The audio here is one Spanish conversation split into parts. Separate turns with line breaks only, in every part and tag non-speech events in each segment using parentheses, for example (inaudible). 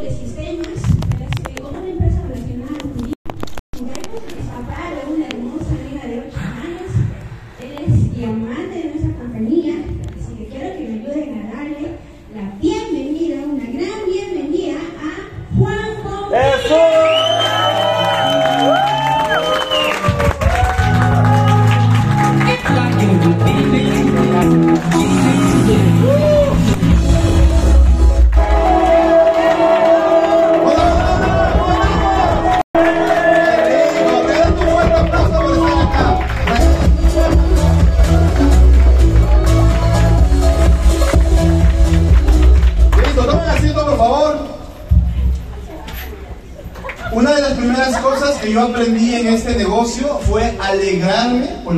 de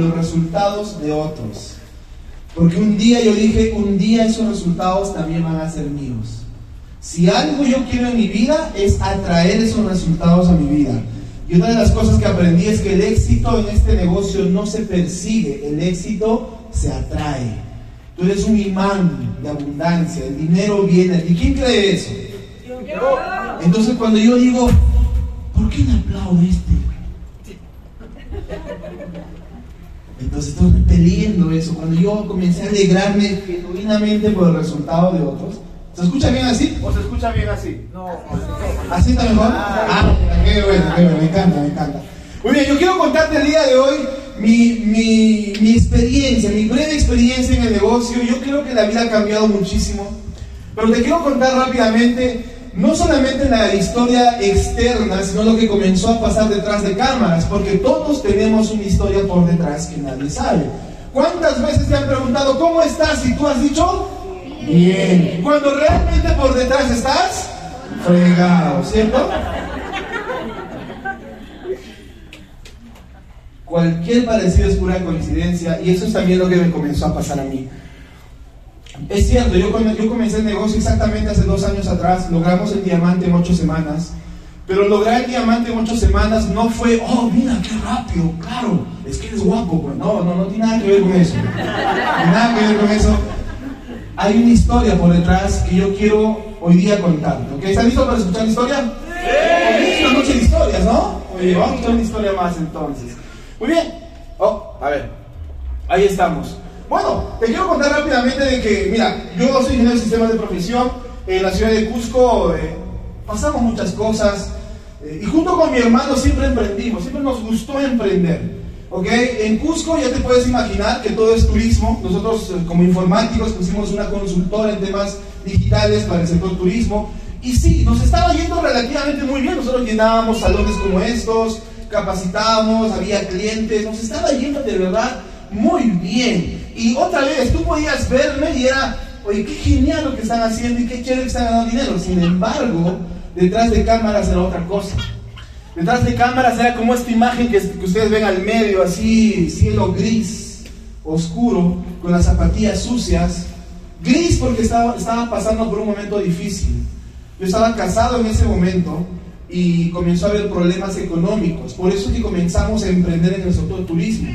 los resultados de otros. Porque un día yo dije, un día esos resultados también van a ser míos. Si algo yo quiero en mi vida es atraer esos resultados a mi vida. Y una de las cosas que aprendí es que el éxito en este negocio no se persigue, el éxito se atrae. Tú eres un imán de abundancia, el dinero viene. ¿Y quién cree eso? Entonces cuando yo digo, ¿por qué le aplaude este? Entonces estoy repeliendo eso. Cuando yo comencé a alegrarme genuinamente por el resultado de otros. ¿Se escucha bien así o se escucha bien así? No. ¿Así está mejor? Ah, qué bueno, qué bueno, me encanta, me encanta. Muy bien, yo quiero contarte el día de hoy mi, mi, mi experiencia, mi breve experiencia en el negocio. Yo creo que la vida ha cambiado muchísimo. Pero te quiero contar rápidamente, no solamente la historia externa, sino lo que comenzó a pasar detrás de cámaras, porque todos tenemos una historia por detrás que nadie sabe. ¿Cuántas veces te han preguntado, ¿cómo estás? Y tú has dicho, bien. Cuando realmente por detrás estás, fregado, ¿cierto? Cualquier parecido es pura coincidencia y eso es también lo que me comenzó a pasar a mí. Es cierto, yo, yo comencé el negocio exactamente hace dos años atrás, logramos el diamante en ocho semanas, pero lograr el diamante en ocho semanas no fue, oh, mira, qué rápido, claro, es que eres guapo, pues no, no, no tiene nada que ver con eso, nada que ver con eso. Hay una historia por detrás que yo quiero hoy día contarte, ¿ok? ¿Están listos para escuchar la historia? Sí. Es una noche de historias, ¿no? Oye, vamos a escuchar una historia más entonces. Muy bien. Oh, a ver. Ahí estamos. Bueno, te quiero contar rápidamente de que, mira, yo soy ingeniero de sistemas de profesión. En la ciudad de Cusco eh, pasamos muchas cosas. eh, y junto con mi hermano siempre emprendimos, siempre nos gustó emprender. ¿Ok? En Cusco ya te puedes imaginar que todo es turismo. Nosotros eh, como informáticos pusimos una consultora en temas digitales para el sector turismo. Y sí, nos estaba yendo relativamente muy bien. Nosotros llenábamos salones como estos, capacitábamos, había clientes, nos estaba yendo de verdad muy bien. Y otra vez, tú podías verme y era, oye, qué genial lo que están haciendo y qué chévere que están ganando dinero. Sin embargo, detrás de cámaras era otra cosa. Detrás de cámaras era como esta imagen que, que ustedes ven al medio, así, cielo gris, oscuro, con las zapatillas sucias. Gris porque estaba, estaba pasando por un momento difícil. Yo estaba casado en ese momento y comenzó a haber problemas económicos. Por eso es que comenzamos a emprender en el sector turismo.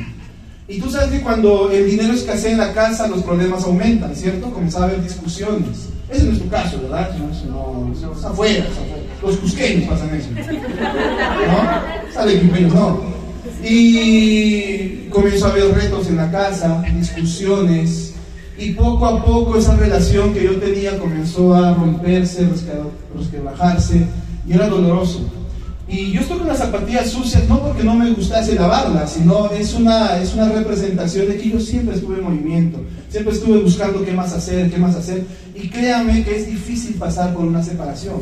Y tú sabes que cuando el dinero escasea en la casa, los problemas aumentan, ¿cierto? Comenzaba a haber discusiones. Ese no es tu caso, ¿verdad? No, no, es afuera. Los cusqueños pasan eso. ¿No? Sale equipeños, no. Y comenzó a haber retos en la casa, discusiones. Y poco a poco esa relación que yo tenía comenzó a romperse, resquebrajarse, y era doloroso. Y yo estoy con las zapatillas sucias no porque no me gustase lavarlas, sino es una, es una representación de que yo siempre estuve en movimiento, siempre estuve buscando qué más hacer, qué más hacer. Y créanme que es difícil pasar por una separación.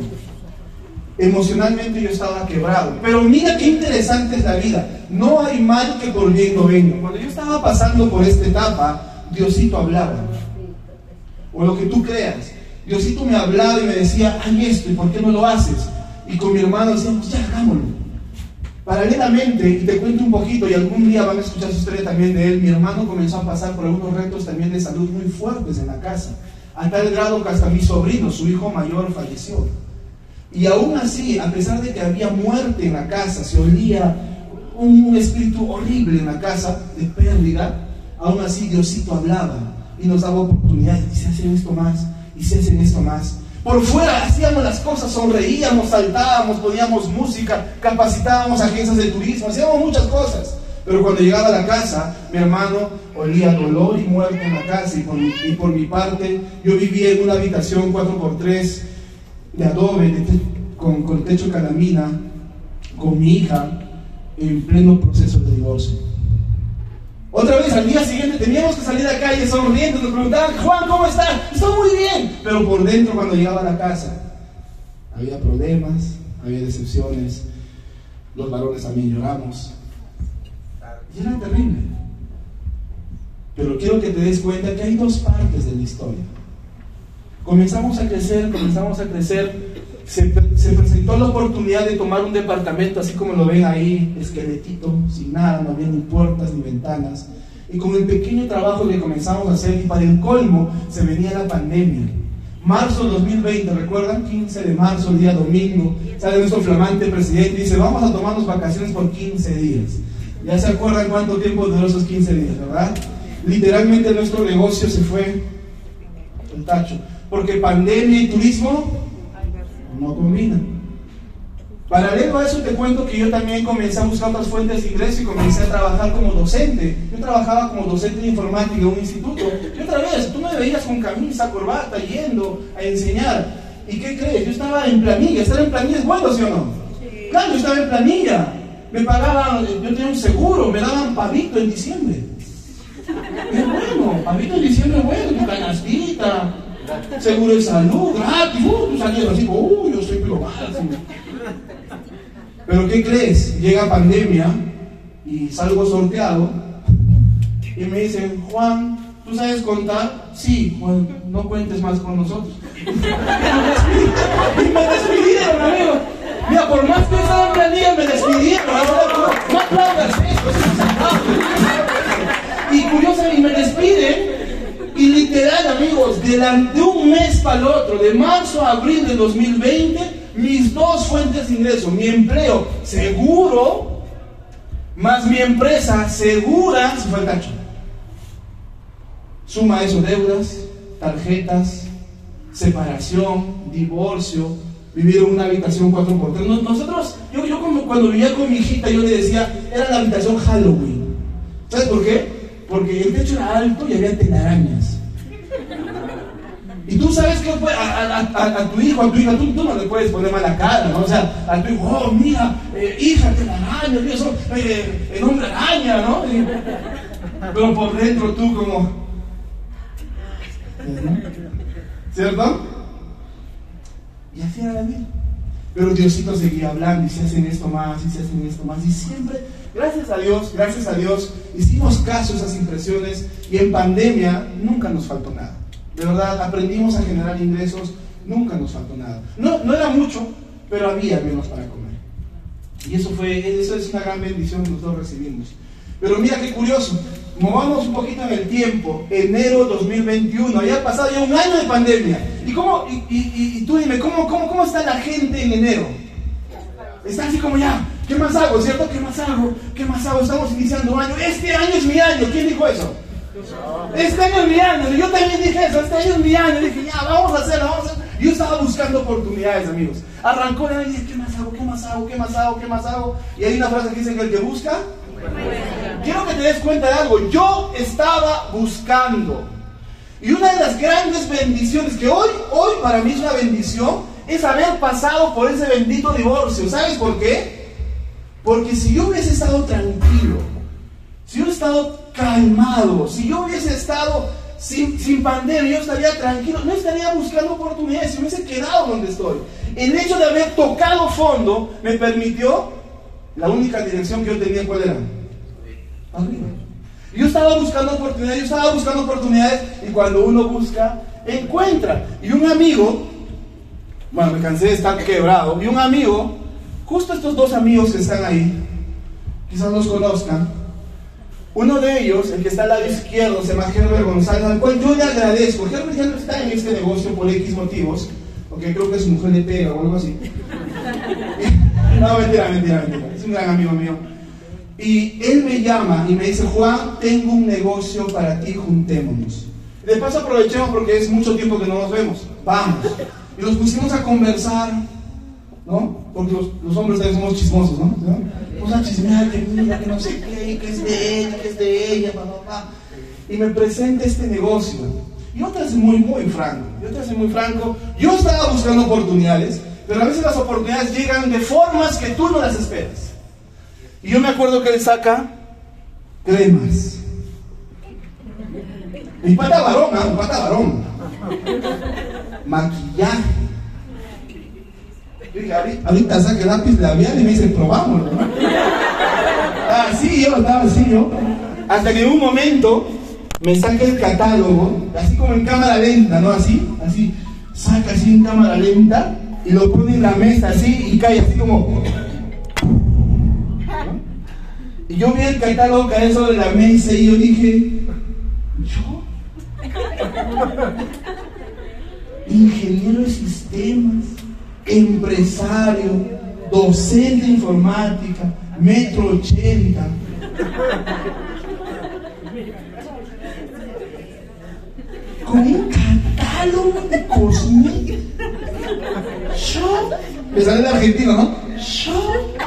Emocionalmente yo estaba quebrado. Pero mira qué interesante es la vida. No hay mal que por bien no venga. Cuando yo estaba pasando por esta etapa, Diosito hablaba. O lo que tú creas. Diosito me hablaba y me decía, hay esto, ¿y por qué no lo haces? Y con mi hermano decíamos, ya hagámoslo. Paralelamente, y te cuento un poquito, y algún día van a escuchar su historia también de él, mi hermano comenzó a pasar por algunos retos también de salud muy fuertes en la casa. A tal grado que hasta mi sobrino, su hijo mayor, falleció. Y aún así, a pesar de que había muerte en la casa, se olía un espíritu horrible en la casa de pérdida, aún así Diosito hablaba y nos daba oportunidades. Y se hacen esto más, y se hacen esto más. Por fuera hacíamos las cosas, sonreíamos, saltábamos, poníamos música, capacitábamos agencias de turismo, hacíamos muchas cosas. Pero cuando llegaba a la casa, mi hermano olía dolor y muerte en la casa. Y por, mi, parte, yo vivía en una habitación 4x3 de adobe, con, con techo calamina, con mi hija, en pleno proceso de divorcio. Otra vez, al día siguiente teníamos que salir a la calle sonriendo, nos preguntaban, Juan, ¿cómo estás? Estoy muy bien. Pero por dentro, cuando llegaba a la casa, había problemas, había decepciones, los varones también lloramos. Y era terrible. Pero quiero que te des cuenta que hay dos partes de la historia. Comenzamos a crecer, comenzamos a crecer. Se, se presentó la oportunidad de tomar un departamento, así como lo ven ahí, esqueletito, sin nada, no había ni puertas ni ventanas. Y con el pequeño trabajo que comenzamos a hacer, y para el colmo, se venía la pandemia. Marzo 2020, ¿recuerdan? 15 de marzo, día domingo, sale nuestro flamante presidente y dice, vamos a tomarnos vacaciones por 15 días. Ya se acuerdan cuánto tiempo duró esos 15 días, ¿verdad? Literalmente nuestro negocio se fue el tacho. Porque pandemia y turismo no combinan. Paralelo a eso te cuento que yo también comencé a buscar otras fuentes de ingreso y comencé a trabajar como docente. Yo trabajaba como docente de informática en un instituto. Y otra vez, tú me veías con camisa, corbata, yendo a enseñar. ¿Y qué crees? Yo estaba en planilla. ¿Estar en planilla es bueno, sí o no? Claro, yo estaba en planilla. Me pagaban, yo tenía un seguro, me daban pavito en diciembre. Es bueno, pavito en diciembre es bueno, tu canastita, seguro de salud, gratis, uh, tú salías así, uy, yo soy lo máximo. Pero ¿qué crees? Llega pandemia y salgo sorteado y me dicen, Juan, ¿tú sabes contar? Sí, Juan, no cuentes más con nosotros. y me despidieron, amigo. Mira, por más que estaba planilla, me despidieron. No, aplaudas eso, es. Y curiosamente me despiden y literal, amigos, de, un mes para el otro, de marzo a abril de 2020, mis dos fuentes de ingreso, mi empleo seguro, más mi empresa segura, se fue el cacho. Suma eso, deudas, tarjetas, separación, divorcio, vivir en una habitación 4x3. Nos- Nosotros, yo, yo como cuando vivía con mi hijita, yo le decía, era la habitación Halloween. ¿Sabes por qué? Porque el techo era alto y había telarañas. Y tú sabes que a, a- tu hijo, a tu hija, tú, no le puedes poner mala cara, ¿no? O sea, a tu hijo, oh, mira, eh, hija, telaraña, eh, el hombre araña, ¿no? Pero por dentro tú como... ¿Cierto? Y así era la vida. Pero Diosito seguía hablando y se hacen esto más y se hacen esto más. Y siempre, gracias a Dios, gracias a Dios, hicimos caso a esas impresiones y en pandemia nunca nos faltó nada. De verdad, aprendimos a generar ingresos, nunca nos faltó nada. No, no era mucho, pero había menos para comer. Y eso fue, eso es una gran bendición que nosotros recibimos. Pero mira qué curioso, movamos un poquito en el tiempo, enero 2021, había pasado ya un año de pandemia. ¿Y, cómo, y, y- y- tú dime, ¿cómo, cómo, ¿cómo está la gente en enero? Está así como ya, ¿qué más hago? ¿Cierto? ¿Qué más hago? ¿Qué más hago? Estamos iniciando año. Este año es mi año. ¿Quién dijo eso? Este año es mi año. Yo también dije eso. Este año es mi año. Dije, ya, vamos a hacerlo, vamos a hacerlo. Yo estaba buscando oportunidades, amigos. Arrancó de ahí y dije, ¿qué más hago? ¿Qué más hago? ¿Qué más hago? ¿Qué más hago? Y hay una frase que dice que el que busca, quiero que te des cuenta de algo. Yo estaba buscando. Y una de las grandes bendiciones que hoy, hoy para mí es una bendición, es haber pasado por ese bendito divorcio. ¿Sabes por qué? Porque si yo hubiese estado tranquilo, si yo hubiese estado calmado, si yo hubiese estado sin, sin pandemia, yo estaría tranquilo, no estaría buscando oportunidades, si hubiese quedado donde estoy. El hecho de haber tocado fondo me permitió, la única dirección que yo tenía, ¿cuál era? Arriba. Yo estaba buscando oportunidades, yo estaba buscando oportunidades y cuando uno busca, encuentra. Y un amigo, bueno, me cansé de estar quebrado, y un amigo, justo estos dos amigos que están ahí, quizás los conozcan, uno de ellos, el que está al lado izquierdo, se llama Herbert González, al cual yo le agradezco. Herbert ya no está en este negocio por X motivos, porque creo que su mujer le pega o algo así. (laughs) No, mentira, mentira, mentira. Es un gran amigo mío. Y él me llama y me dice, Juan, tengo un negocio para ti, juntémonos. De paso aprovechemos porque es mucho tiempo que no nos vemos. Vamos. Y nos pusimos a conversar, ¿no? Porque los, hombres también somos chismosos, ¿no? Vamos a chismear que mira, que no sé qué, que es de ella, que es de ella, papá, papá. Y me presenta este negocio. Yo te soy muy, muy franco. Yo te soy muy franco. Yo estaba buscando oportunidades, pero a veces las oportunidades llegan de formas que tú no las esperas. Y yo me acuerdo que él saca cremas. Mi pata varón, ¿ah? Mi pata varón. Maquillaje. Yo dije, ahorita, ahorita saca lápiz labial y me dice, probámoslo. Así (laughs) yo, estaba así yo. Hasta que en un momento me saca el catálogo, así como en cámara lenta, ¿no? Así, así. Saca así en cámara lenta y lo pone en la mesa así y cae así como... Y yo vi el catálogo caer sobre la mesa y yo dije, ¿yo? (laughs) Ingeniero de sistemas, empresario, docente de informática, metro ochenta. Con un catálogo de cosméticos. Yo, me sale de Argentina, ¿no? Yo.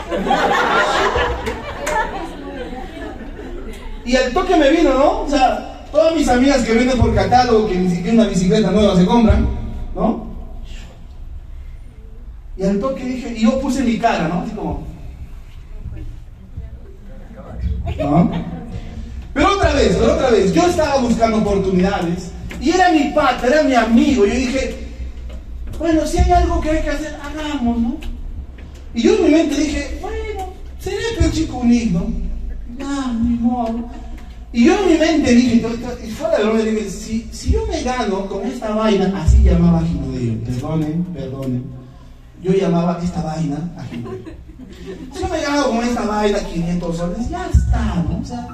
Y al toque me vino, ¿no? O sea, todas mis amigas que venden por catálogo, que ni siquiera una bicicleta nueva se compran, ¿no? Y al toque dije, y yo puse mi cara, ¿no? Así como. ¿No? Pero otra vez, pero otra vez, yo estaba buscando oportunidades y era mi pata, era mi amigo. Yo dije, bueno, si hay algo que hay que hacer, hagamos, ¿no? Y yo en mi mente dije, bueno, seré que el chico unido, ya, mi modo. Y yo en mi mente dije, y fuera de broma, dije, si, si yo me gano con esta vaina, así llamaba Ginodeo, perdonen, perdonen, yo llamaba esta vaina a. Si yo me gano con esta vaina 500 soles, ya está, ¿no? O sea,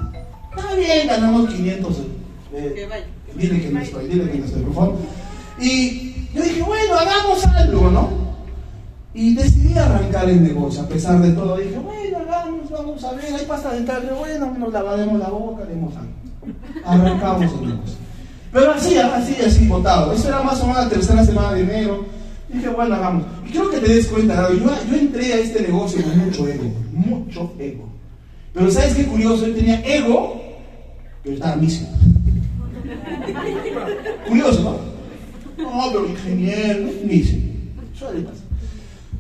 está bien, ganamos 500 soles. Eh, dile que no estoy, dile que no estoy, por favor. Y yo dije, bueno, hagamos algo, ¿no? Y decidí arrancar el negocio, a pesar de todo. Dije, bueno, hagamos, vamos a ver, hay pasta dental, bueno, nos lavaremos la boca, haremos algo. Arrancamos el negocio. Pero así, así, así, votado. Eso era más o menos la tercera semana de enero. Dije, bueno, hagamos. Y quiero que te des cuenta, yo, yo entré a este negocio con mucho ego, mucho ego. Pero ¿sabes qué curioso? Yo tenía ego, pero estaba misio. Curioso, ¿no? No, pero ingeniero. Suele pasar.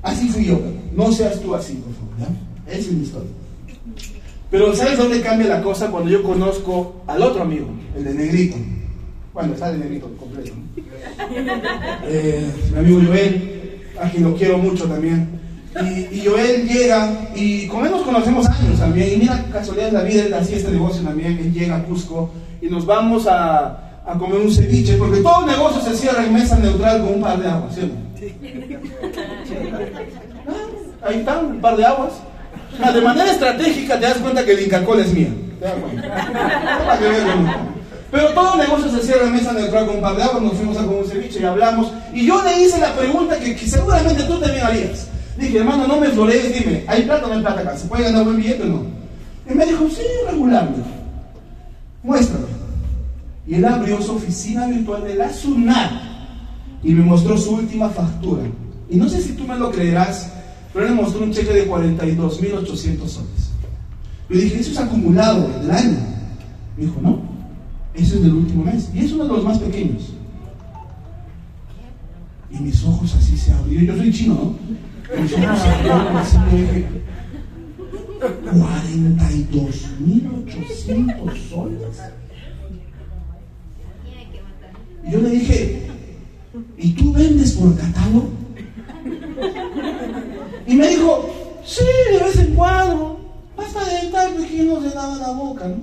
Así fui yo. No seas tú así, por favor. ¿ya? Esa es mi historia. Pero ¿sabes dónde cambia la cosa? Cuando yo conozco al otro amigo, el de negrito. Bueno, está de negrito completo. ¿no? Eh, mi amigo Joel, a quien lo quiero mucho también. Y, Joel llega, y con él nos conocemos años también. Y mira, casualidad de la vida, él hacía este negocio también. Él llega a Cusco y nos vamos a, a comer un ceviche, porque todo negocio se cierra en mesa neutral con un par de aguas, ¿sí o no? Ah, ahí está, un par de aguas. Sea, de manera estratégica te das cuenta que el Inca Cola es mía. Te das cuenta. Pero todo negocio se cierra en mesa neutral con un par de aguas, nos fuimos a comer un ceviche y hablamos. Y yo le hice la pregunta que, seguramente tú también harías. Dije, hermano, no me florees, dime, ¿hay plata o no hay plata acá? ¿Se puede ganar buen billete o no? Y me dijo, sí, regularmente. Muéstrame. Y él abrió su oficina virtual de la SUNAT y me mostró su última factura. Y no sé si tú me lo creerás, pero él me mostró un cheque de 42.800 soles. Yo dije, eso es acumulado del año. Me dijo, no, eso es del último mes. Y es uno de los más pequeños. Y mis ojos así se abrieron. Yo soy chino, ¿no? Mis ojos se abrieron así. Dije, 42.800 soles. Y yo le dije, ¿y tú vendes por catálogo? Y me dijo, sí, de vez en cuando. Pasta dental, porque yo no se daba la boca, ¿no?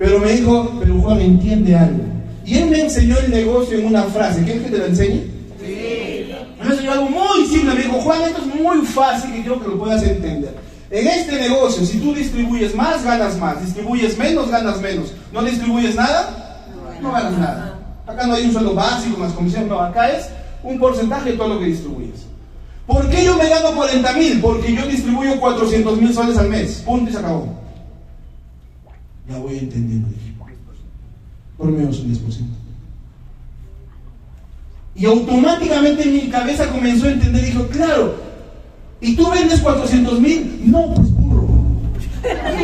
Pero me dijo, pero Juan entiende algo. Y él me enseñó el negocio en una frase. ¿Quieres que te lo enseñe? Sí. Me enseñó algo muy simple. Me dijo, Juan, esto es muy fácil y quiero que lo puedas entender. En este negocio, si tú distribuyes más, ganas más. Distribuyes menos, ganas menos. ¿No distribuyes nada? No ganas nada. Acá no hay un sueldo básico más comisión, no. Acá es un porcentaje de todo lo que distribuyes. ¿Por qué yo me gano 40 mil? Porque yo distribuyo 400 mil soles al mes. Punto y se acabó. Ya voy entendiendo, dije. Por menos un 10%. Y automáticamente mi cabeza comenzó a entender, dijo, claro, ¿y tú vendes 400 mil? No, pues burro.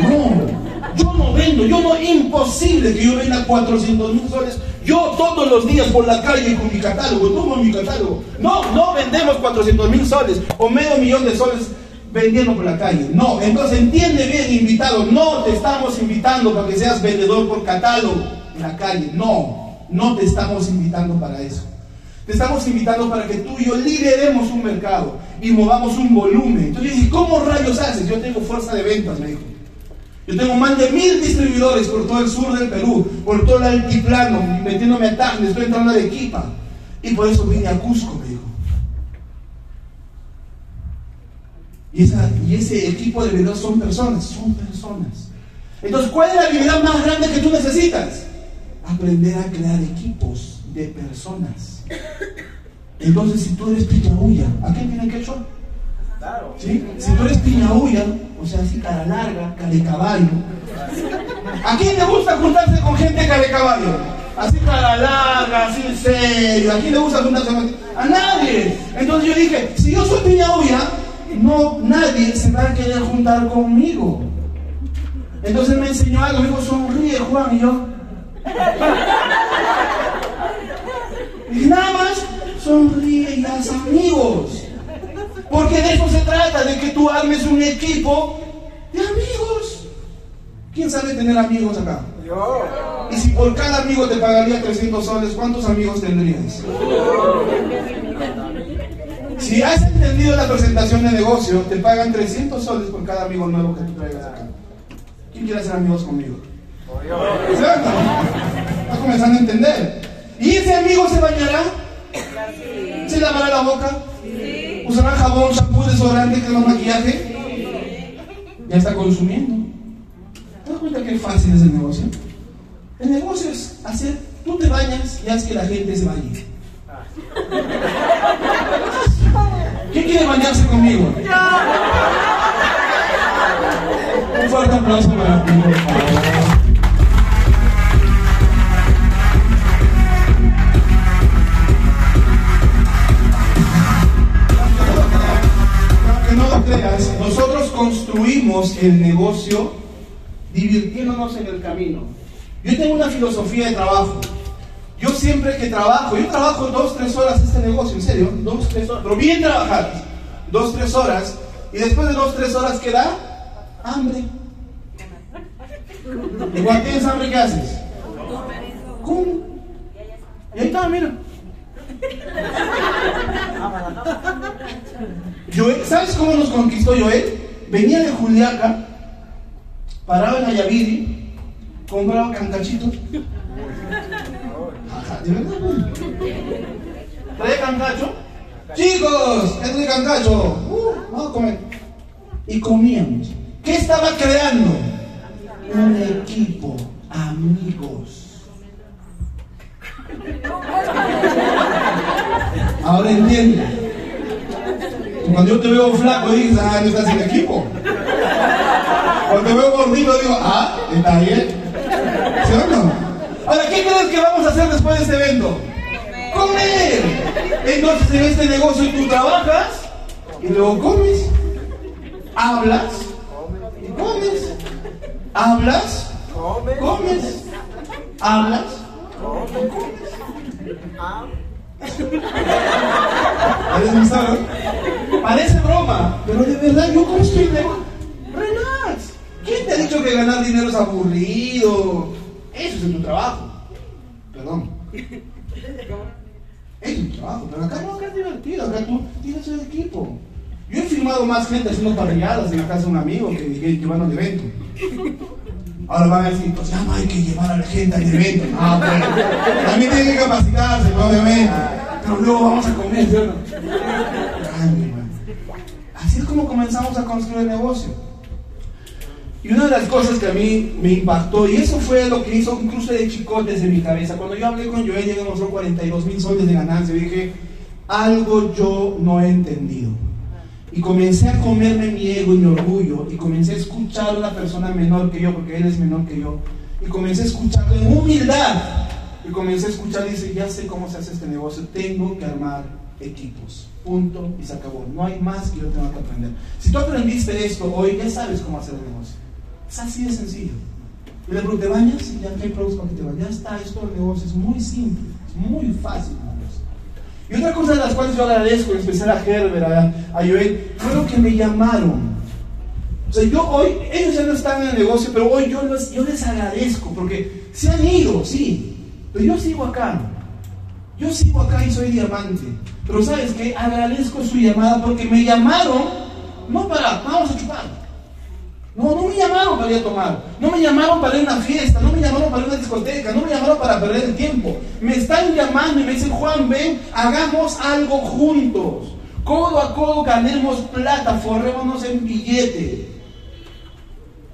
No, yo no vendo, yo no, imposible que yo venda 400 mil soles. Yo todos los días por la calle con mi catálogo, tomo mi catálogo. No, no vendemos 400 mil soles o medio millón de soles vendiendo por la calle. No, entonces entiende bien, invitado, no te estamos invitando para que seas vendedor por catálogo en la calle. No, no te estamos invitando para eso. Te estamos invitando para que tú y yo lideremos un mercado y movamos un volumen. Entonces yo dije, ¿cómo rayos haces? Yo tengo fuerza de ventas, me dijo. Yo tengo más de mil distribuidores por todo el sur del Perú, por todo el altiplano, metiéndome a Tacna, estoy entrando a Arequipa. Y por eso vine a Cusco, me dijo. Y, esa, y ese equipo de vendedores son personas, son personas. Entonces, ¿cuál es la habilidad más grande que tú necesitas? Aprender a crear equipos de personas. Entonces, si tú eres piñahuya, ¿a qué tiene que echar? Claro. ¿Sí? Si tú eres piñahuya, o sea, así cara larga, cara de caballo. ¿A quién le gusta juntarse con gente cara de caballo? Así cara larga, así en serio. ¿A quién le gusta juntarse con A nadie. Entonces yo dije, si yo soy piñahuya, no, nadie se va a querer juntar conmigo. Entonces me enseñó algo, me dijo, sonríe Juan, y yo. Y nada más, sonríe y haz amigos. Porque de eso se trata, de que tú armes un equipo de amigos. ¿Quién sabe tener amigos acá? Yo. Y si por cada amigo te pagaría 300 soles, ¿cuántos amigos tendrías? Si has entendido la presentación de negocio, te pagan 300 soles por cada amigo nuevo que tú traigas acá. ¿Quién quiere ser amigos conmigo? ¿Cierto? Estás comenzando a entender. ¿Y ese amigo se bañará? ¿Se lavará la boca? ¿Usará jabón, shampoo, desodorante, crema, maquillaje? Ya está consumiendo. ¿Te das cuenta qué fácil es el negocio? El negocio es hacer, tú te bañas y haces que la gente se bañe. ¿Quién quiere bañarse conmigo? Un fuerte aplauso para ti, por favor. Nosotros construimos el negocio divirtiéndonos en el camino. Yo tengo una filosofía de trabajo. Yo siempre que trabajo, yo trabajo dos, tres horas este negocio, en serio, dos, tres horas, pero bien trabajadas, dos, tres horas, y después de dos, tres horas, ¿qué da? Hambre. ¿Y cuando tienes hambre, qué haces? ¿Cómo? Y ahí está, mira. ¿Sabes cómo nos conquistó Joel? Venía de Juliaca, paraba en Ayaviri, compraba cancachitos. ¿De verdad? ¿Trae? Chicos, ¿qué trae cancacho? Uh, vamos a comer. Y comíamos. ¿Qué estaba creando? Un equipo, amigos. Ahora entiende. Cuando yo te veo flaco, dices, ah, no estás en equipo. Cuando te veo gordito, digo, ah, está bien. ¿Sí o no? Ahora, ¿qué crees que vamos a hacer después de este evento? Comer. Entonces, en este negocio tú trabajas y luego comes. Hablas y comes. Hablas, comes. Hablas, ¿Eres mi sabor? Parece broma, pero de verdad yo construí negocio. Relax. ¿Quién te ha dicho que ganar dinero es aburrido? Eso es en tu trabajo. Perdón. (laughs) Es tu trabajo, pero acá no, acá es divertido, acá tú tienes el equipo. Yo he filmado más gente haciendo parrilladas en la casa de un amigo que, que, que van al evento. Ahora van a decir, pues ya no hay que llevar a la gente al evento. No, pues, también tienen que capacitarse, obviamente. Pero luego vamos a comer, hermano. Así es como comenzamos a construir el negocio. Y una de las cosas que a mí me impactó, y eso fue lo que hizo incluso de chicotes en mi cabeza, cuando yo hablé con Joel y me mostró 42 mil soles de ganancia, dije, algo yo no he entendido. Y comencé a comerme mi ego y mi orgullo, y comencé a escuchar a una persona menor que yo, porque él es menor que yo, y comencé a escucharlo en humildad. y comencé a escuchar y dice, ya sé cómo se hace este negocio, tengo que armar equipos. Punto y se acabó. No hay más que yo tenga que aprender. Si tú aprendiste esto hoy, ya sabes cómo hacer el negocio. Es así de sencillo. Y le pregunté, ¿te bañas? Y ya hay problemas para que te bañes. Ya está, esto del negocio es muy simple, es muy fácil. Y otra cosa de las cuales yo agradezco, en especial a Herbert, a, a Joel, fue lo que me llamaron. O sea, yo hoy, ellos ya no están en el negocio, pero hoy yo les, yo les agradezco, porque se han ido, sí, pero yo sigo acá. Yo sigo acá y soy diamante. Pero sabes qué, agradezco su llamada porque me llamaron, no para, vamos a chupar. No, no me llamaron para ir a tomar, no me llamaron para ir a una fiesta, no me llamaron para ir a una discoteca, no me llamaron para perder el tiempo. Me están llamando y me dicen, Juan, ven, hagamos algo juntos. Codo a codo ganemos plata, forrémonos en billete.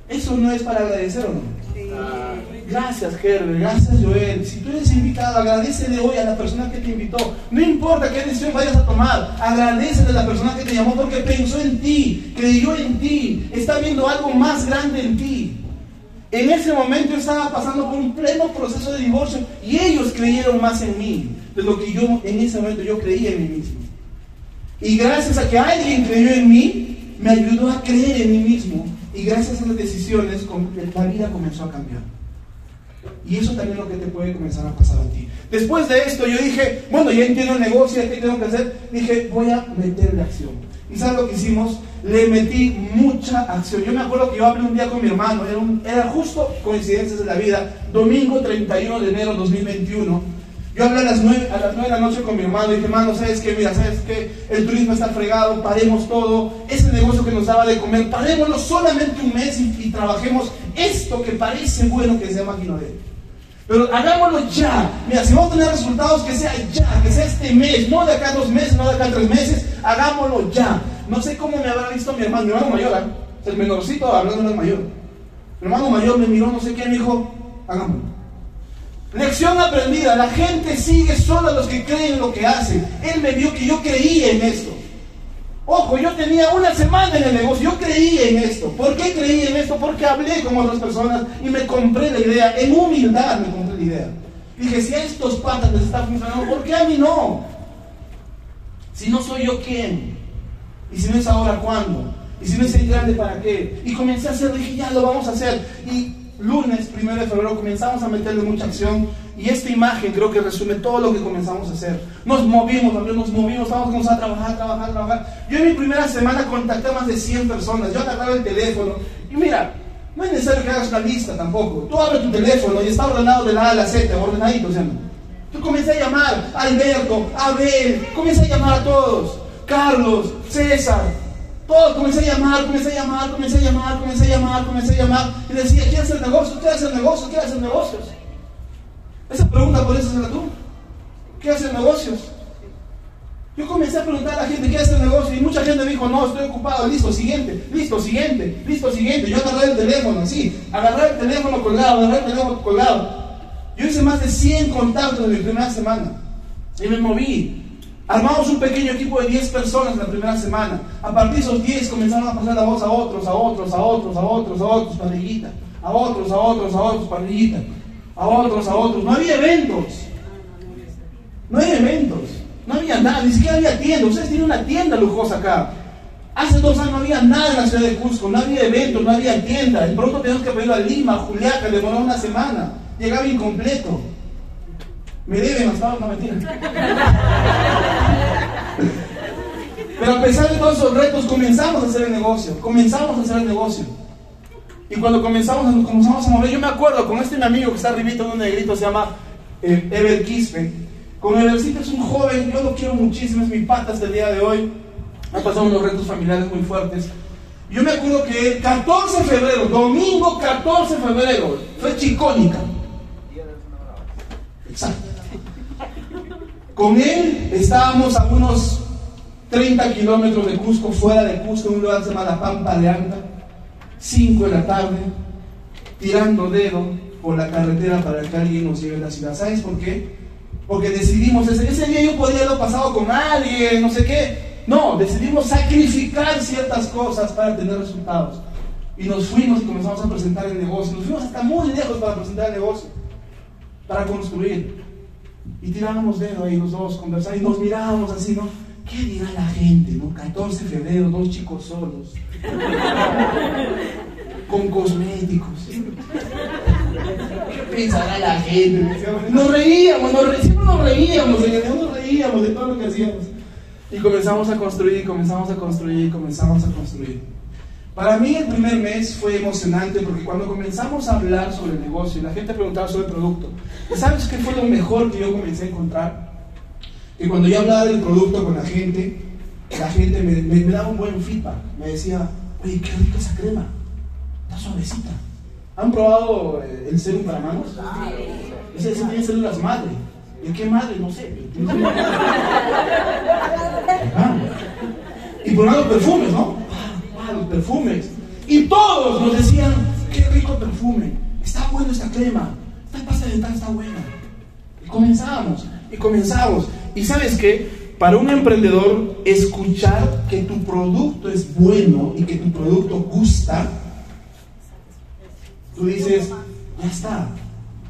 Eso no es para agradecer o no. Gracias, Herbert. Gracias, Joel. Si tú eres invitado, agradecele hoy a la persona que te invitó. No importa qué decisión vayas a tomar, agradecele a la persona que te llamó porque pensó en ti, creyó en ti, está viendo algo más grande en ti. En ese momento yo estaba pasando por un pleno proceso de divorcio y ellos creyeron más en mí de lo que yo en ese momento yo creía en mí mismo. Y gracias a que alguien creyó en mí, me ayudó a creer en mí mismo. Y gracias a las decisiones, la vida comenzó a cambiar. Y eso también es lo que te puede comenzar a pasar a ti. Después de esto yo dije, bueno, ya entiendo el negocio, ¿qué tengo que hacer? Dije, voy a meterle acción. ¿Y sabes lo que hicimos? Le metí mucha acción. Yo me acuerdo que yo hablé un día con mi hermano, era, era justo coincidencias de la vida, domingo 31 de enero 2021. Yo hablé a las, 9, a las 9 de la noche con mi hermano y dije, hermano, ¿sabes qué? Mira, ¿sabes qué? El turismo está fregado, paremos todo. Ese negocio que nos daba de comer, parémoslo solamente un mes y, trabajemos esto que parece bueno que se llama Guinoret. Pero hagámoslo ya. Mira, si vamos a tener resultados, que sea ya, que sea este mes, no de acá dos meses, no de acá tres meses, hagámoslo ya. No sé cómo me habrá visto mi hermano, mi hermano mayor, ¿eh? el menorcito hablando es mayor. Mi hermano mayor me miró, no sé qué, me dijo, hagámoslo. Lección aprendida, la gente sigue solo a los que creen en lo que hacen. Él me vio que yo creía en esto. Ojo, yo tenía una semana en el negocio, yo creía en esto. ¿Por qué creí en esto? Porque hablé con otras personas y me compré la idea, en humildad me compré la idea. Dije, si a estos patas les está funcionando, ¿por qué a mí no? Si no soy yo, ¿quién? Y si no es ahora, ¿cuándo? Y si no es el grande, ¿para qué? Y comencé a hacer, dije, ya lo vamos a hacer. Y lunes, primero de febrero, comenzamos a meterle mucha acción y esta imagen creo que resume todo lo que comenzamos a hacer. Nos movimos, nos movimos, estábamos a trabajar, trabajar, trabajar. Yo en mi primera semana contacté a más de 100 personas, yo agarraba el teléfono y mira, no es necesario que hagas una lista tampoco. Tú abres tu teléfono y está ordenado de la A a la Z, ordenadito, ¿sí? Tú comencé a llamar Alberto, Abel, comencé a llamar a todos. Carlos, César, todo, comencé a llamar, comencé a llamar, comencé a llamar, comencé a llamar, comencé a llamar. Y decía, ¿qué hace el negocio? ¿Qué hace el negocio? ¿Qué hace el negocios? Esa pregunta por eso hacerla tú. ¿Qué hace negocios? Yo comencé a preguntar a la gente qué hace el negocio y mucha gente me dijo, no, estoy ocupado, listo, siguiente, listo, siguiente, listo, siguiente. Yo agarré el teléfono, así, agarré el teléfono colgado, agarré el teléfono colgado. Yo hice más de 100 contactos en mi primera semana y me moví. Armamos un pequeño equipo de 10 personas la primera semana. A partir de esos 10 comenzaron a pasar la voz a otros, a otros, a otros, a otros, a otros, parrillita. A otros, a otros, a otros, parrillita. A otros, a otros. No había eventos. No había eventos. No había nada, ni siquiera había tienda. Ustedes tienen una tienda lujosa acá. Hace dos años no había nada en la ciudad de Cusco, no había eventos, no había tienda. El pronto tenemos que pedirlo a Lima, a Juliaca, demoró una semana. Llegaba incompleto. Me deben hasta no mentira. Pero a pesar de todos esos retos, comenzamos a hacer el negocio. Comenzamos a hacer el negocio. Y cuando comenzamos, comenzamos a mover, yo me acuerdo con este mi amigo que está arribito, un negrito, se llama eh, Ever Quispe. Con Evercito es un joven, yo lo quiero muchísimo, es mi pata hasta el día de hoy. Ha pasado unos retos familiares muy fuertes. Yo me acuerdo que el 14 de febrero, domingo 14 de febrero, fue chicónica. Con él estábamos a unos 30 kilómetros de Cusco, fuera de Cusco, en un lugar que se llama La Pampa de Anda, 5 de la tarde, tirando dedo por la carretera para que alguien nos lleve a la ciudad. ¿Sabes por qué? Porque decidimos, ese, día yo podía haberlo pasado con alguien, no sé qué. No, decidimos sacrificar ciertas cosas para tener resultados. Y nos fuimos y comenzamos a presentar el negocio. Nos fuimos hasta muy lejos para presentar el negocio, para construir. Y tirábamos dedo ahí los dos, conversar y nos mirábamos así, ¿no? ¿Qué dirá la gente, no? 14 de febrero, dos chicos solos. con cosméticos. ¿Qué pensará la gente? Nos reíamos, nos siempre nos reíamos, nos reíamos de todo lo que hacíamos. Y comenzamos a construir, comenzamos a construir, comenzamos a construir. Para mí el primer mes fue emocionante porque cuando comenzamos a hablar sobre el negocio y la gente preguntaba sobre el producto, ¿sabes qué fue lo mejor que yo comencé a encontrar? Que cuando yo hablaba del producto con la gente, la gente me, me, daba un buen feedback. Me decía, oye, qué rica esa crema, está suavecita. ¿Han probado eh, el serum para manos? Ese, ese tiene células madre. ¿Y qué madre? No sé. Ah. (laughs) Y por perfumes, ¿no? Perfumes. Y todos nos decían, qué rico perfume. Está bueno esta crema. Esta pasta dental está buena. Y comenzamos, y comenzamos. Y sabes qué? Para un emprendedor, escuchar que tu producto es bueno y que tu producto gusta, tú dices, ya está.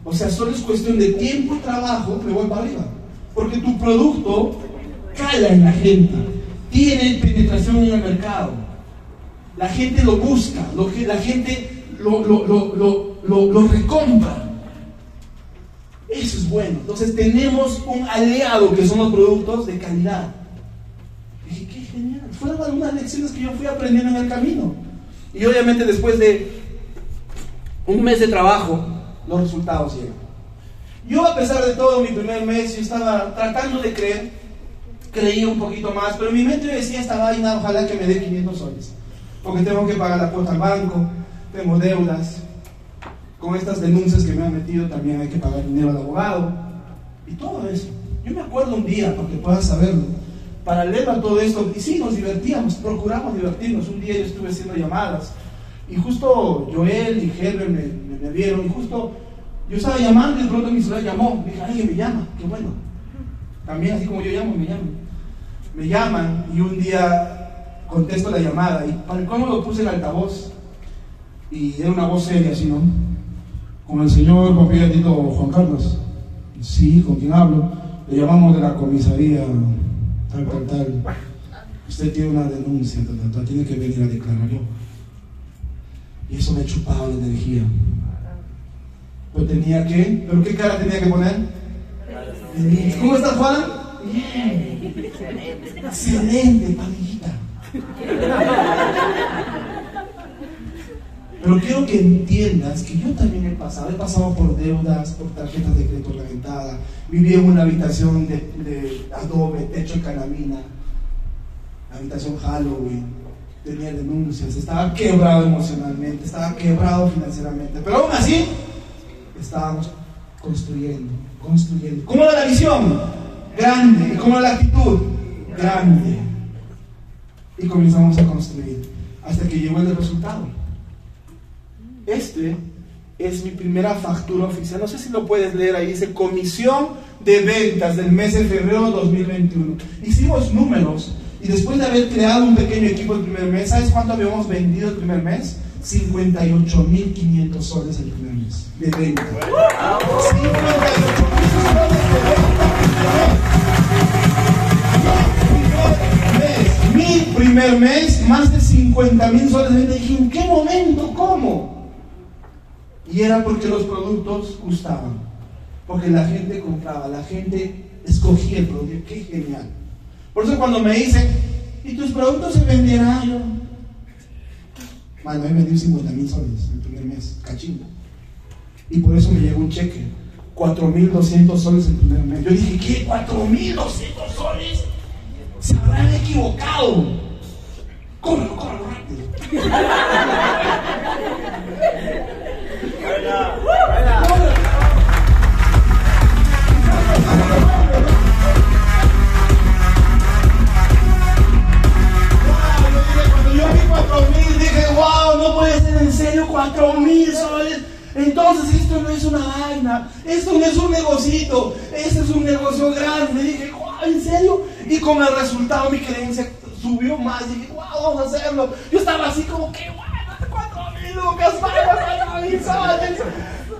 O sea, solo es cuestión de tiempo y trabajo, me voy para arriba. Porque tu producto cala en la gente, tiene penetración en el mercado. La gente lo busca, lo, la gente lo, lo, lo, lo recompra. Eso es bueno. Entonces tenemos un aliado que son los productos de calidad. dije, qué genial. Fueron algunas lecciones que yo fui aprendiendo en el camino. Y obviamente después de un mes de trabajo, los resultados llegan. Yo a pesar de todo, mi primer mes, yo estaba tratando de creer, creía un poquito más, pero mi mente decía esta vaina, ojalá que me dé 500 soles, porque tengo que pagar la cuota al banco, tengo deudas, con estas denuncias que me han metido también hay que pagar dinero al abogado, y todo eso. Yo me acuerdo un día, para que puedas saberlo, paralelo a todo esto, y sí, nos divertíamos, procuramos divertirnos. Un día yo estuve haciendo llamadas, y justo Joel y Herbert me, me vieron, y justo yo estaba llamando y de pronto mi celular llamó. dije, alguien me llama, qué bueno. También así como yo llamo, me llaman. Me llaman y un día contesto la llamada y para cómo lo puse en altavoz. Y era una voz seria, así, ¿no? Con el señor Tito Juan Carlos. Sí, ¿con quién hablo? Le llamamos de la comisaría, tal, tal, tal. Usted tiene una denuncia, tal, tal, tiene que venir a declararlo. Y eso me ha chupado la energía. Pero tenía que, ¿pero qué cara tenía que poner? ¿Cómo estás, Juan? Excelente, panillita. Pero quiero que entiendas que yo también he pasado, he pasado por deudas, por tarjetas de crédito reventadas, viví en una habitación de, adobe, techo de calamina, habitación Halloween, tenía denuncias, estaba quebrado emocionalmente, estaba quebrado financieramente, pero aún así estábamos construyendo, construyendo. ¿Cómo era la visión? Grande. ¿Y cómo era la actitud? Grande. Y comenzamos a construir hasta que llegó el resultado. Este es mi primera factura oficial. No sé si lo puedes leer ahí. Dice comisión de ventas del mes de febrero de 2021. Hicimos números y después de haber creado un pequeño equipo el primer mes, ¿sabes cuánto habíamos vendido el primer mes? 58.500 soles el primer mes de venta. 58.000 soles primer mes, más de 50.000 soles de. Dije, ¿en qué momento? ¿Cómo? Y era porque los productos gustaban, porque la gente compraba, la gente escogía el producto. ¡Qué genial! Por eso cuando me dicen, ¿y tus productos se venderán? Yo, bueno, me vendí 50 mil soles el primer mes, cachimbo. Y por eso me llegó un cheque. 4.200 soles el primer mes. Yo dije, ¿qué? ¿4.200 soles? Se habrán equivocado. Cóbralo, cóbralo rápido. no puede ser en serio cuatro mil soles. Entonces esto no es una vaina, esto no es un negocito, este es un negocio grande. dije, wow, ¿en serio? Y con el resultado mi creencia subió más. dije, wow, vamos a hacerlo. Yo estaba así como que, bueno, cuatro mil lucas, mil soles.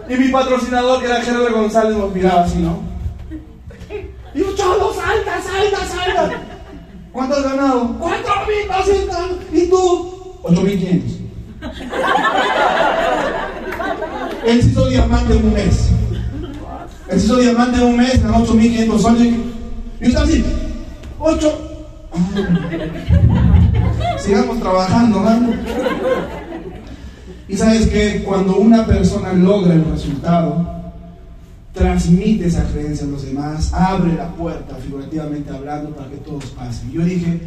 Y mi patrocinador, que era Gerardo González, nos miraba así, ¿no? Cholo, salta, salta, salta. ¿Cuánto has ganado? 4.200. ¿Y tú? 8.500. Él se hizo diamante en un mes. Él se hizo diamante en un mes, ganó 8.500 soles. Y está así, 8. Sigamos trabajando, ¿no? Y sabes que cuando una persona logra el resultado, transmite esa creencia a los demás, abre la puerta, figurativamente hablando, para que todos pasen. Yo dije,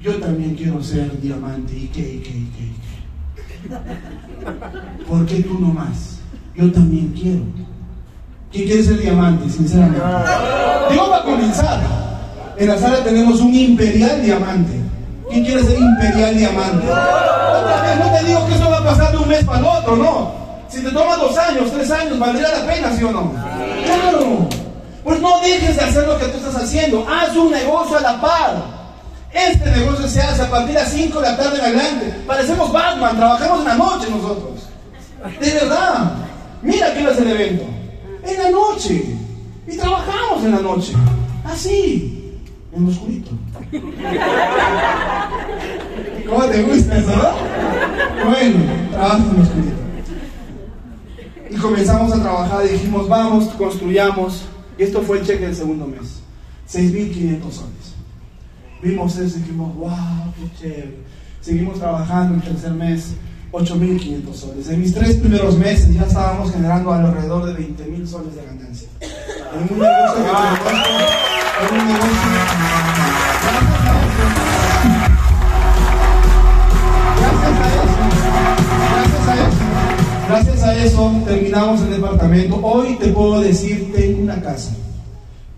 yo también quiero ser diamante, ¿y qué, y qué, y qué, y qué? ¿Por qué tú no más? Yo también quiero. ¿Quién quiere ser diamante, sinceramente? Digo, va a comenzar. En la sala tenemos un imperial diamante. ¿Quién quiere ser imperial diamante? Otra vez, no te digo que eso va a pasar de un mes para el otro, no. Si te toma dos años, tres años, ¿valdría la pena, sí o no? Claro. Pues no dejes de hacer lo que tú estás haciendo. Haz un negocio a la par. Este negocio se hace a partir de las 5 de la tarde en adelante. Parecemos Batman, trabajamos en la noche nosotros. De verdad. Mira que es el evento. En la noche. Y trabajamos en la noche. Así. En lo oscurito. ¿Cómo te gusta eso, no? Bueno, trabajo en oscurito. Y comenzamos a trabajar dijimos, vamos, construyamos. Y esto fue el cheque del segundo mes. 6.500 soles. Vimos eso y dijimos, wow, qué chévere. Seguimos trabajando el tercer mes, 8.500 soles. En mis tres primeros meses ya estábamos generando alrededor de 20.000 soles de ganancia. En un negocio que Gracias a eso, gracias a terminamos el departamento. Hoy te puedo decir, tengo una casa.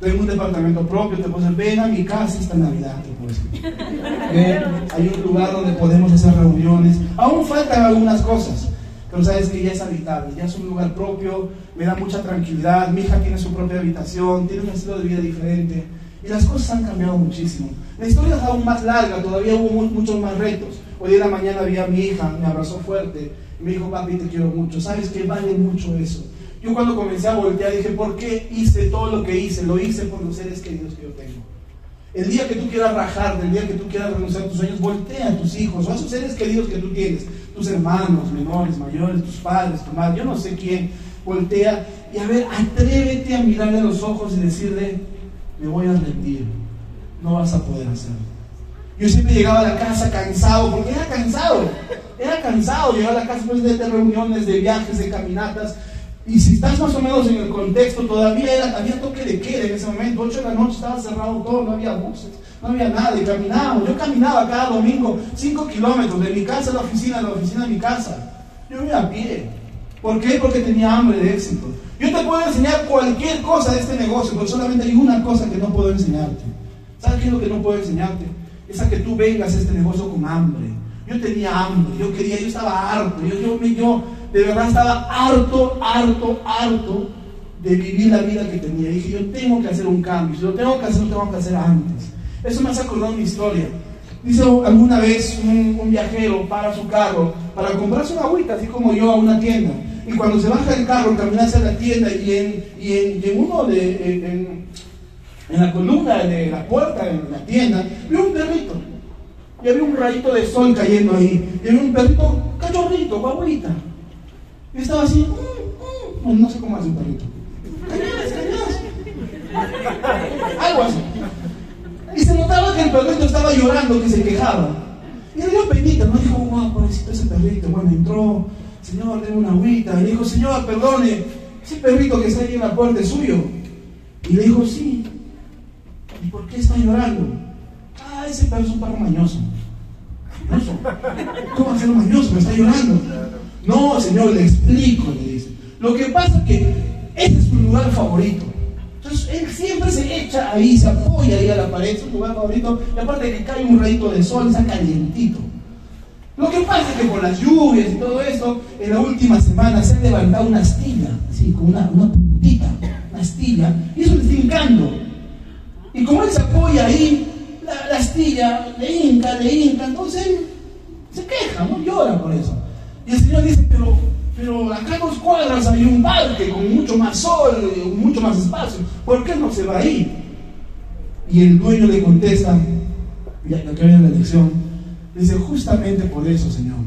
Tengo un departamento propio, te puedo decir, ven a mi casa esta Navidad, te puedo decir. (laughs) Ven, hay un lugar donde podemos hacer reuniones. Aún faltan algunas cosas, pero sabes que ya es habitable, ya es un lugar propio, me da mucha tranquilidad. Mi hija tiene su propia habitación, tiene un estilo de vida diferente. Y las cosas han cambiado muchísimo. La historia es aún más larga, todavía hubo mu- muchos más retos. Hoy en la mañana vi a mi hija, me abrazó fuerte y me dijo, papi, te quiero mucho. ¿Sabes que vale mucho eso? Yo cuando comencé a voltear dije, ¿por qué hice todo lo que hice? Lo hice por los seres queridos que yo tengo. El día que tú quieras rajarte, el día que tú quieras renunciar a tus sueños, voltea a tus hijos o a esos seres queridos que tú tienes, tus hermanos, menores, mayores, tus padres, tu madre, yo no sé quién, voltea y a ver, atrévete a mirarle a los ojos y decirle, me voy a rendir, no vas a poder hacerlo. Yo siempre llegaba a la casa cansado, porque era cansado, era cansado llegar a la casa después de reuniones, de viajes, de caminatas. Y si estás más o menos en el contexto, todavía era, había toque de queda en ese momento, 8 de la noche estaba cerrado todo, no había buses, no había nada, y caminábamos. Yo caminaba cada domingo 5 kilómetros de mi casa a la oficina, de la oficina a mi casa. Yo iba a pie. ¿Por qué? Porque tenía hambre de éxito. Yo te puedo enseñar cualquier cosa de este negocio, pero solamente hay una cosa que no puedo enseñarte. ¿Sabes qué es lo que no puedo enseñarte? Es a que tú vengas a este negocio con hambre. Yo tenía hambre, yo quería, yo estaba harto, yo, yo, yo de verdad estaba harto, harto, harto de vivir la vida que tenía. dije, yo tengo que hacer un cambio, si lo tengo que hacer, lo tengo que hacer antes. Eso me hace acordar una historia. Dice alguna vez un, viajero para su carro para comprarse una agüita, así como yo, a una tienda. Y cuando se baja el carro, camina hacia la tienda y en, y en, uno de, en, la columna de la puerta en la tienda, vio un perrito. Y había un rayito de sol cayendo ahí. Y había un perrito cachorrito, guaguita. Y estaba así, mm, mm, no sé cómo hace un perrito. Cañas, cañas. Algo así. Se notaba que el perrito estaba llorando, que se quejaba. Y le dio penita, no dijo, wow, pobrecito ese perrito. Bueno, entró, señor, denme una agüita. Y le dijo, señor, perdone, ese perrito que está ahí en la puerta es suyo. Y le dijo, sí. ¿Y por qué está llorando? Ah, ese perro es un perro mañoso. ¿Mañoso? ¿Cómo va a ser mañoso? Me está llorando. No, señor, le explico, le dice. Lo que pasa es que ese es su lugar favorito. Él siempre se echa ahí, se apoya ahí a la pared, su lugar favorito, y aparte que cae un rayito de sol, está calientito. Lo que pasa es que por las lluvias y todo eso, en la última semana se ha levantado una astilla, así, con una, una puntita, una astilla, y eso le está hincando. Y como él se apoya ahí, la, la astilla le hinca, le hinca, entonces él se queja, ¿no? Llora por eso. Y el Señor dice, pero, pero acá a dos cuadras hay un parque con mucho más sol, mucho más espacio. ¿Por qué no se va ahí? Y el dueño le contesta, ya que viene la lección, dice, justamente por eso, Señor.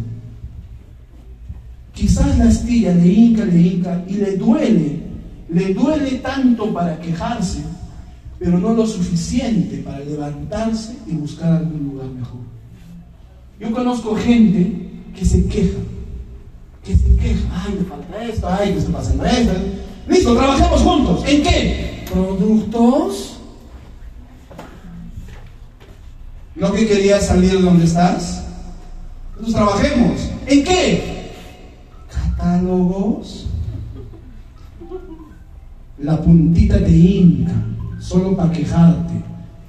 Quizás la astilla le hinca, le hinca y le duele, le duele tanto para quejarse, pero no lo suficiente para levantarse y buscar algún lugar mejor. Yo conozco gente que se queja, que se queja, ay, me falta esto, ay, me está pasando esto. Listo, trabajemos juntos. ¿En qué? Productos. ¿No que querías salir de donde estás? Entonces trabajemos. ¿En qué? Catálogos. La puntita te hinca solo para quejarte,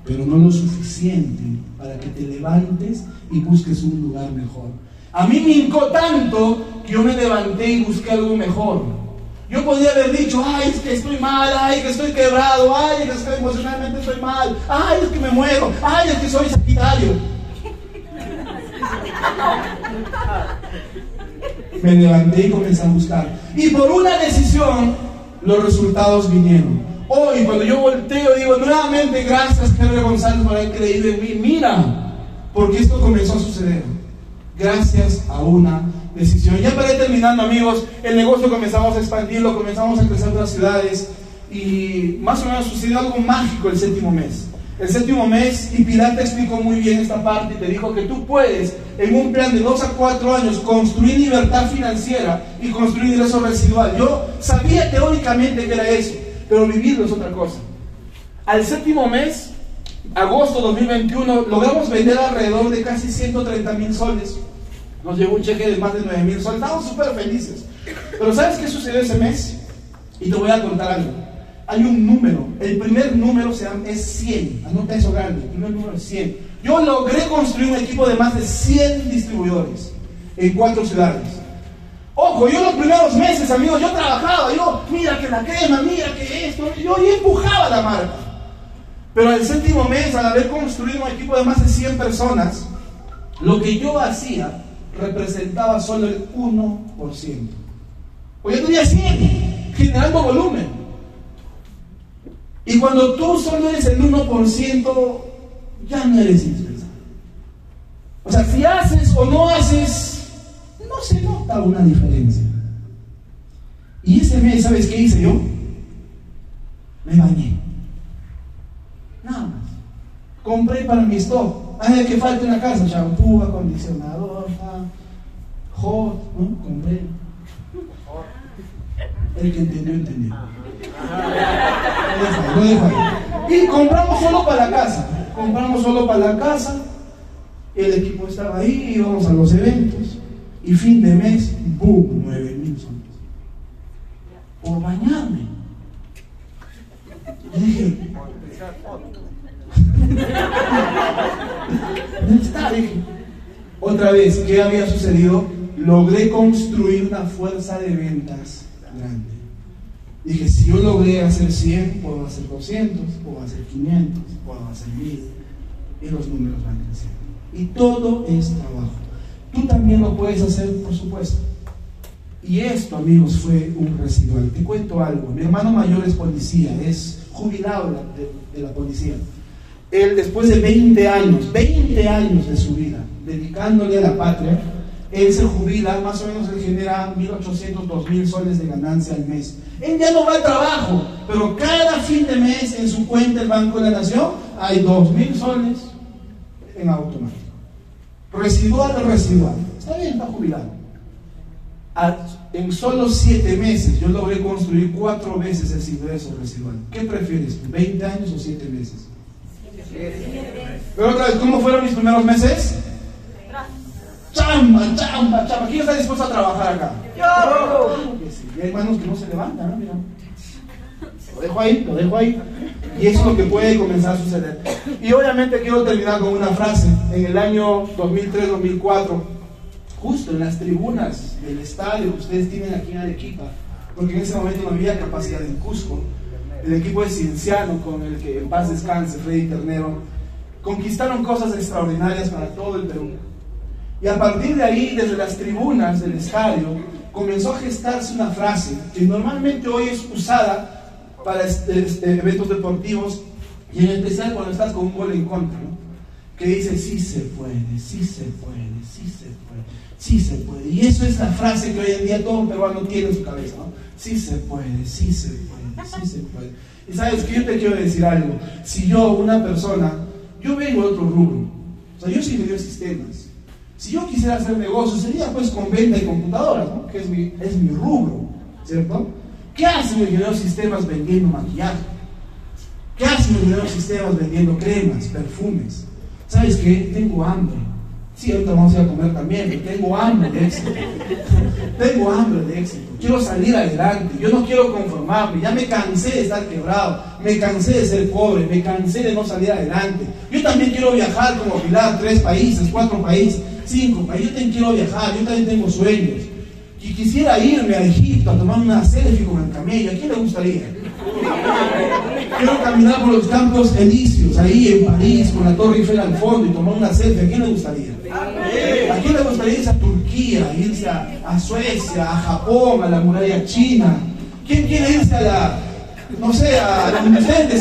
pero no lo suficiente para que te levantes y busques un lugar mejor. A mí me hincó tanto que yo me levanté y busqué algo mejor. Yo podía haber dicho, ay, es que estoy mal, ay, que estoy quebrado, ay, es que emocionalmente estoy mal, ay, es que me muero, ay, es que soy sagitario. Me levanté y comencé a buscar. Y por una decisión, los resultados vinieron. Hoy, cuando yo volteo, digo nuevamente gracias, Pedro González, por haber creído en mí. Mira, porque esto comenzó a suceder. Gracias a una decisión. Ya para ir terminando, amigos, el negocio comenzamos a expandirlo, comenzamos a crecer otras ciudades y más o menos sucedió algo mágico el séptimo mes. El séptimo mes, y Pilar te explicó muy bien esta parte y te dijo que tú puedes, en un plan de dos a cuatro años, construir libertad financiera y construir ingreso residual. Yo sabía teóricamente que era eso, pero vivirlo es otra cosa. Al séptimo mes, agosto 2021, logramos vender alrededor de casi 130 mil soles. Nos llegó un cheque de más de 9 mil soles. Estamos súper felices. Pero ¿sabes qué sucedió ese mes? Y te voy a contar algo. Hay un número. El primer número es 100. Anota eso grande. El primer número es 100. Yo logré construir un equipo de más de 100 distribuidores en cuatro ciudades. Ojo, yo los primeros meses, amigos, yo trabajaba, yo, mira que la crema, mira que esto, yo empujaba la marca. Pero el séptimo mes, al haber construido un equipo de más de 100 personas, lo que yo hacía representaba solo el 1%. Pues yo tenía 100, generando volumen. Y cuando tú solo eres el 1%, ya no eres indispensable. O sea, si haces o no haces, no se nota una diferencia. Y ese mes, ¿sabes qué hice yo? Me bañé. Compré para mi stock. Ay, que falta en la casa, champú, acondicionador, hot, ¿no? Compré. El que entendió, entendió. Lo. Y compramos solo para la casa. Compramos solo para la casa. El equipo estaba ahí, íbamos a los eventos. Y fin de mes, ¡boom! 9 mil soles. Por bañarme. Y dije, ¿dónde está? Dije, otra vez, ¿qué había sucedido? Logré construir una fuerza de ventas grande. Dije, si yo logré hacer 100, puedo hacer 200, puedo hacer 500, puedo hacer 1000. Y los números van creciendo. Y todo es trabajo. Tú también lo puedes hacer, por supuesto. Y esto, amigos, fue un residual. Te cuento algo. Mi hermano mayor es policía, es jubilado de, de la policía. Él, después de 20 años, 20 años de su vida, dedicándole a la patria, él se jubila, más o menos él genera 1.800, 2.000 soles de ganancia al mes. Él ya no va al trabajo, pero cada fin de mes en su cuenta del Banco de la Nación hay 2.000 soles en automático. Residual o residual. Está bien, está jubilado. A- en solo 7 meses yo logré construir 4 veces ese ingreso residual. ¿Qué prefieres? tú, ¿20 años o 7 meses? Pero otra vez, ¿cómo fueron mis primeros meses? Chamba, chamba, chamba. ¿Quién está dispuesto a trabajar acá? Sí. Y hay manos que no se levantan, ¿no? Mira. Lo dejo ahí, lo dejo ahí. Y eso es lo que puede comenzar a suceder. Y obviamente quiero terminar con una frase. En el año 2003-2004, justo en las tribunas del estadio que ustedes tienen aquí en Arequipa, porque en ese momento no había capacidad en Cusco, el equipo de Cienciano, con el que en paz descanse Freddy Ternero, conquistaron cosas extraordinarias para todo el Perú. Y a partir de ahí, desde las tribunas del estadio, comenzó a gestarse una frase que normalmente hoy es usada para este- este, eventos deportivos, Y en especial cuando estás con un gol en contra. Que dice, sí se puede, sí se puede, sí se puede, sí se puede. Y eso es la frase que hoy en día todo peruano tiene en su cabeza, ¿no? Sí se puede, sí se puede, sí se puede. Y sabes que yo te quiero decir algo. Si yo, una persona, yo vengo de otro rubro. O sea, yo soy ingeniero de sistemas. Si yo quisiera hacer negocio, sería pues con venta y computadoras, ¿no? Que es mi, es mi rubro, ¿cierto? ¿Qué hace un ingeniero sistemas vendiendo maquillaje? ¿Qué hace un ingeniero sistemas vendiendo cremas, perfumes? ¿Sabes qué? Tengo hambre. Sí, ahorita vamos a comer también, tengo hambre de éxito. (laughs) tengo hambre de éxito. Quiero salir adelante. Yo no quiero conformarme. Ya me cansé de estar quebrado. Me cansé de ser pobre. Me cansé de no salir adelante. Yo también quiero viajar como Pilar, tres países, cuatro países, cinco. Yo también quiero viajar. Yo también tengo sueños. Y quisiera irme a Egipto a tomar una selfie con el camello. ¿A quién le gustaría? Quiero caminar por los campos elíseos, ahí en París, con la Torre Eiffel al fondo y tomar una selfie. ¿A quién le gustaría? ¿A quién le gustaría irse a Turquía, irse a, Suecia, a Japón, a la muralla china? ¿Quién quiere irse a la, no sé, a la Universidad de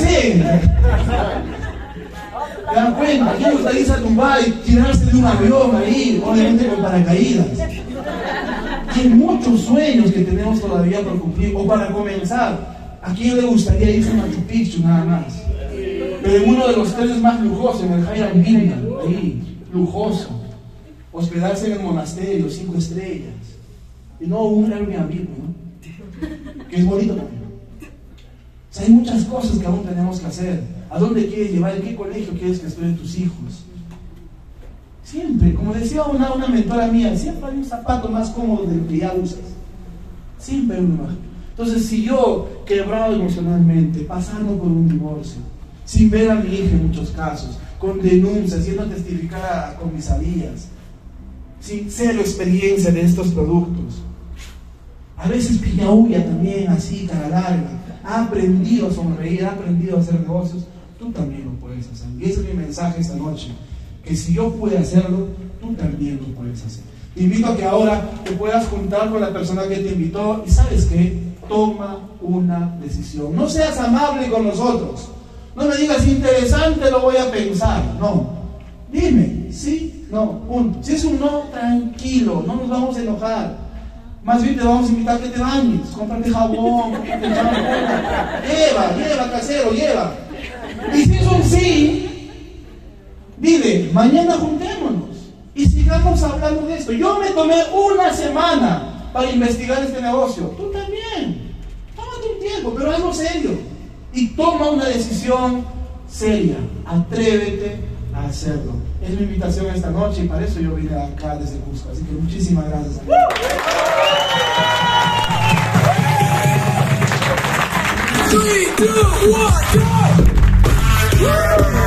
¿Se dan cuenta? ¿A quién le gustaría irse a Dubai, tirarse de un avión ahí, obviamente con paracaídas? Hay muchos sueños que tenemos todavía por cumplir o para comenzar. ¿A quién le gustaría irse a Machu Picchu nada más? Pero en uno de los hoteles más lujosos, en el Highland Villa, ahí, lujoso. Hospedarse en el monasterio, cinco estrellas. Y no un Airbnb, ¿no? Que es bonito también. O sea, hay muchas cosas que aún tenemos que hacer. ¿A dónde quieres llevar? ¿En qué colegio quieres que estudien tus hijos? Siempre, como decía una, una mentora mía, siempre hay un zapato más cómodo del que ya usas. Siempre hay uno más. Entonces, si yo, quebrado emocionalmente, pasando por un divorcio, sin ver a mi hija en muchos casos, con denuncias, yendo a testificar a comisarías, sin cero experiencia de estos productos, a veces piñaúya también, así, cara larga, ha aprendido a sonreír, ha aprendido a hacer negocios, tú también lo puedes hacer. Y ese es mi mensaje esta noche, que si yo puedo hacerlo, tú también lo puedes hacer. Te invito a que ahora te puedas juntar con la persona que te invitó y sabes qué, toma una decisión. No seas amable con nosotros. No me digas interesante, lo voy a pensar. No. Dime, sí, no, punto. Si es un no, tranquilo, no nos vamos a enojar. Más bien te vamos a invitar a que te bañes, cómprate jabón, Lleva, lleva, casero, lleva. Y si es un sí, dile, mañana juntémonos y sigamos hablando de esto. Yo me tomé una semana para investigar este negocio. Tú también. Tómate un tiempo, pero algo serio. Y toma una decisión seria. Atrévete a hacerlo. Es mi invitación esta noche y para eso yo vine acá desde Cusco. Así que muchísimas gracias. Three, two, one, go! Yeah.